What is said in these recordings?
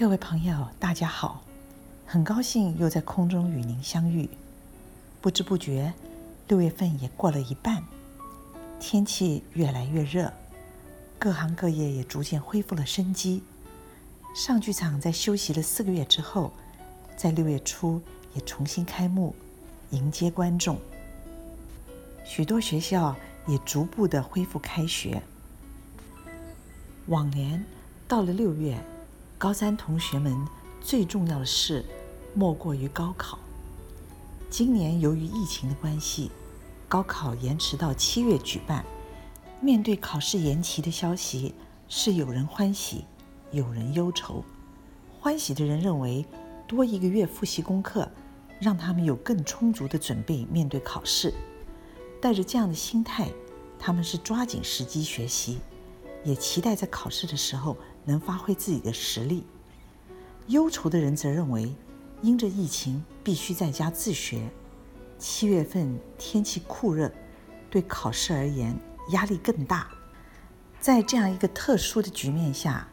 各位朋友，大家好！很高兴又在空中与您相遇。不知不觉，六月份也过了一半，天气越来越热，各行各业也逐渐恢复了生机。上剧场在休息了四个月之后，在六月初也重新开幕，迎接观众。许多学校也逐步的恢复开学。往年到了六月，高三同学们最重要的事莫过于高考。今年由于疫情的关系，高考延迟到七月举办。面对考试延期的消息，是有人欢喜，有人忧愁。欢喜的人认为，多一个月复习功课，让他们有更充足的准备面对考试。带着这样的心态，他们是抓紧时机学习。也期待在考试的时候能发挥自己的实力。忧愁的人则认为，因着疫情必须在家自学。七月份天气酷热，对考试而言压力更大。在这样一个特殊的局面下，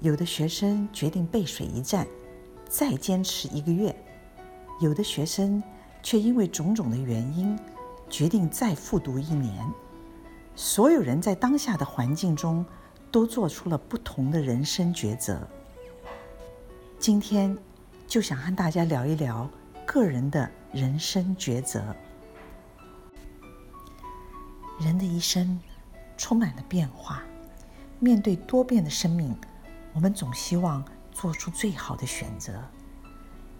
有的学生决定背水一战，再坚持一个月；有的学生却因为种种的原因，决定再复读一年。所有人在当下的环境中，都做出了不同的人生抉择。今天就想和大家聊一聊个人的人生抉择。人的一生充满了变化，面对多变的生命，我们总希望做出最好的选择。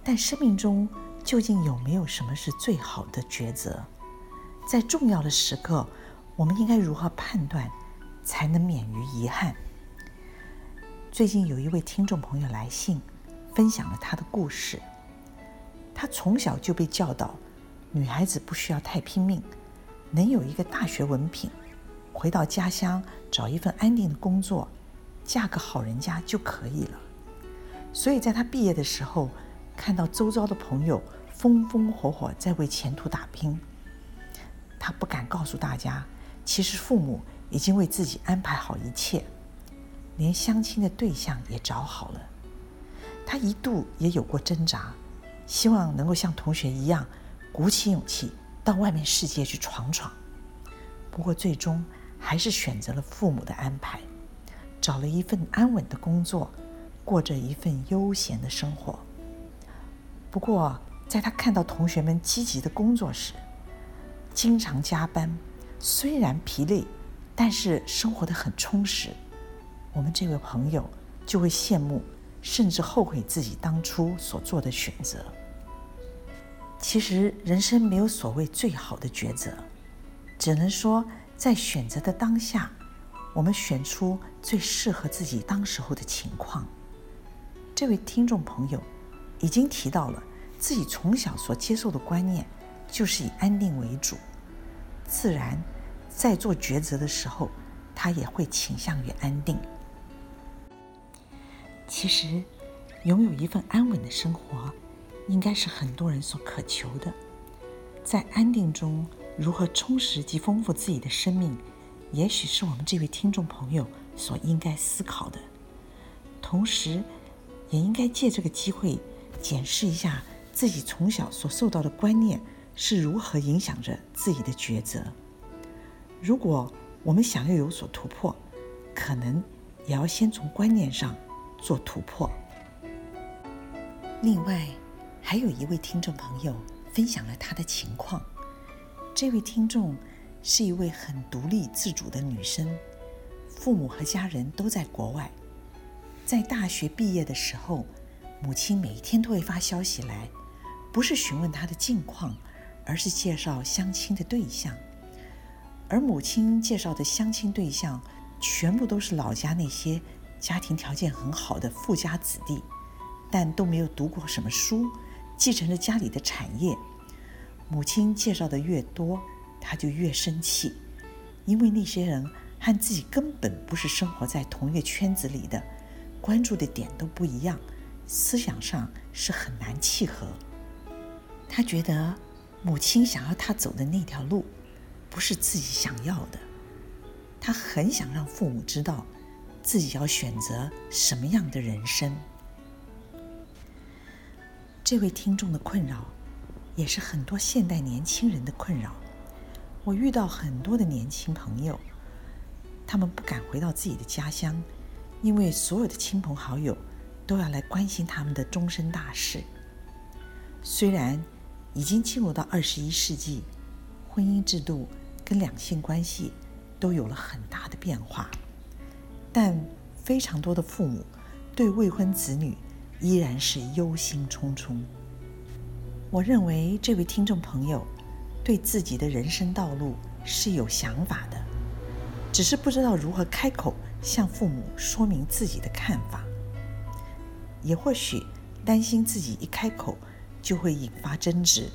但生命中究竟有没有什么是最好的抉择？在重要的时刻。我们应该如何判断，才能免于遗憾？最近有一位听众朋友来信，分享了他的故事。他从小就被教导，女孩子不需要太拼命，能有一个大学文凭，回到家乡找一份安定的工作，嫁个好人家就可以了。所以在他毕业的时候，看到周遭的朋友风风火火在为前途打拼，他不敢告诉大家。其实父母已经为自己安排好一切，连相亲的对象也找好了。他一度也有过挣扎，希望能够像同学一样，鼓起勇气到外面世界去闯闯。不过最终还是选择了父母的安排，找了一份安稳的工作，过着一份悠闲的生活。不过在他看到同学们积极的工作时，经常加班。虽然疲累，但是生活的很充实。我们这位朋友就会羡慕，甚至后悔自己当初所做的选择。其实人生没有所谓最好的抉择，只能说在选择的当下，我们选出最适合自己当时候的情况。这位听众朋友已经提到了自己从小所接受的观念，就是以安定为主，自然。在做抉择的时候，他也会倾向于安定。其实，拥有一份安稳的生活，应该是很多人所渴求的。在安定中，如何充实及丰富自己的生命，也许是我们这位听众朋友所应该思考的。同时，也应该借这个机会，检视一下自己从小所受到的观念是如何影响着自己的抉择。如果我们想要有所突破，可能也要先从观念上做突破。另外，还有一位听众朋友分享了他的情况。这位听众是一位很独立自主的女生，父母和家人都在国外。在大学毕业的时候，母亲每天都会发消息来，不是询问她的近况，而是介绍相亲的对象。而母亲介绍的相亲对象，全部都是老家那些家庭条件很好的富家子弟，但都没有读过什么书，继承了家里的产业。母亲介绍的越多，他就越生气，因为那些人和自己根本不是生活在同一个圈子里的，关注的点都不一样，思想上是很难契合。他觉得母亲想要他走的那条路。不是自己想要的，他很想让父母知道自己要选择什么样的人生。这位听众的困扰，也是很多现代年轻人的困扰。我遇到很多的年轻朋友，他们不敢回到自己的家乡，因为所有的亲朋好友都要来关心他们的终身大事。虽然已经进入到二十一世纪，婚姻制度跟两性关系都有了很大的变化，但非常多的父母对未婚子女依然是忧心忡忡。我认为这位听众朋友对自己的人生道路是有想法的，只是不知道如何开口向父母说明自己的看法，也或许担心自己一开口。就会引发争执。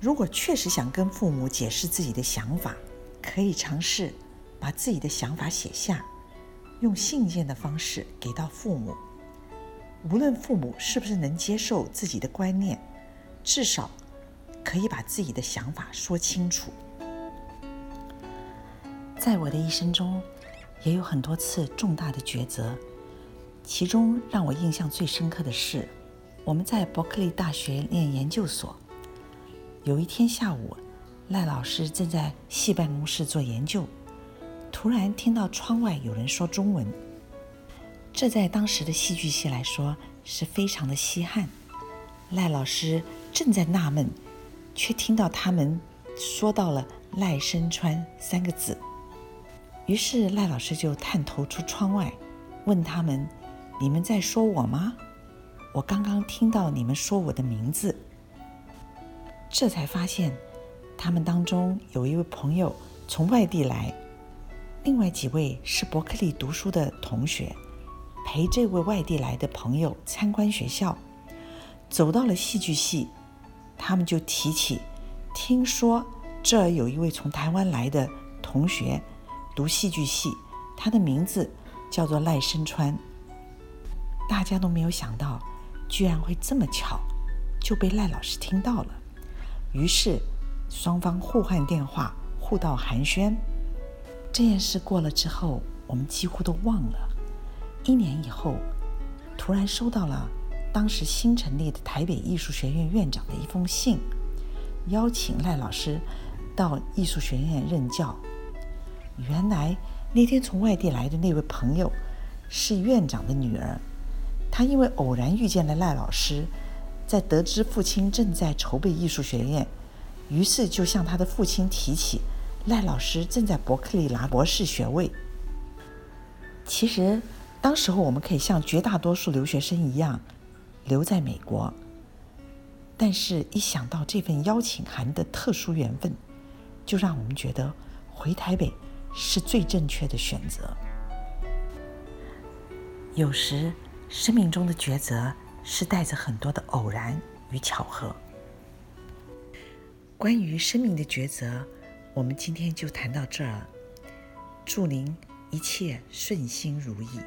如果确实想跟父母解释自己的想法，可以尝试把自己的想法写下，用信件的方式给到父母。无论父母是不是能接受自己的观念，至少可以把自己的想法说清楚。在我的一生中，也有很多次重大的抉择，其中让我印象最深刻的是。我们在伯克利大学念研究所。有一天下午，赖老师正在系办公室做研究，突然听到窗外有人说中文。这在当时的戏剧系来说是非常的稀罕。赖老师正在纳闷，却听到他们说到了“赖声川”三个字。于是赖老师就探头出窗外，问他们：“你们在说我吗？”我刚刚听到你们说我的名字，这才发现他们当中有一位朋友从外地来，另外几位是伯克利读书的同学，陪这位外地来的朋友参观学校，走到了戏剧系，他们就提起，听说这儿有一位从台湾来的同学读戏剧系，他的名字叫做赖声川，大家都没有想到。居然会这么巧，就被赖老师听到了。于是双方互换电话，互道寒暄。这件事过了之后，我们几乎都忘了。一年以后，突然收到了当时新成立的台北艺术学院院长的一封信，邀请赖老师到艺术学院任教。原来那天从外地来的那位朋友是院长的女儿。她因为偶然遇见了赖老师，在得知父亲正在筹备艺术学院，于是就向他的父亲提起赖老师正在伯克利拿博士学位。其实，当时候我们可以像绝大多数留学生一样留在美国，但是一想到这份邀请函的特殊缘分，就让我们觉得回台北是最正确的选择。有时。生命中的抉择是带着很多的偶然与巧合。关于生命的抉择，我们今天就谈到这儿。祝您一切顺心如意。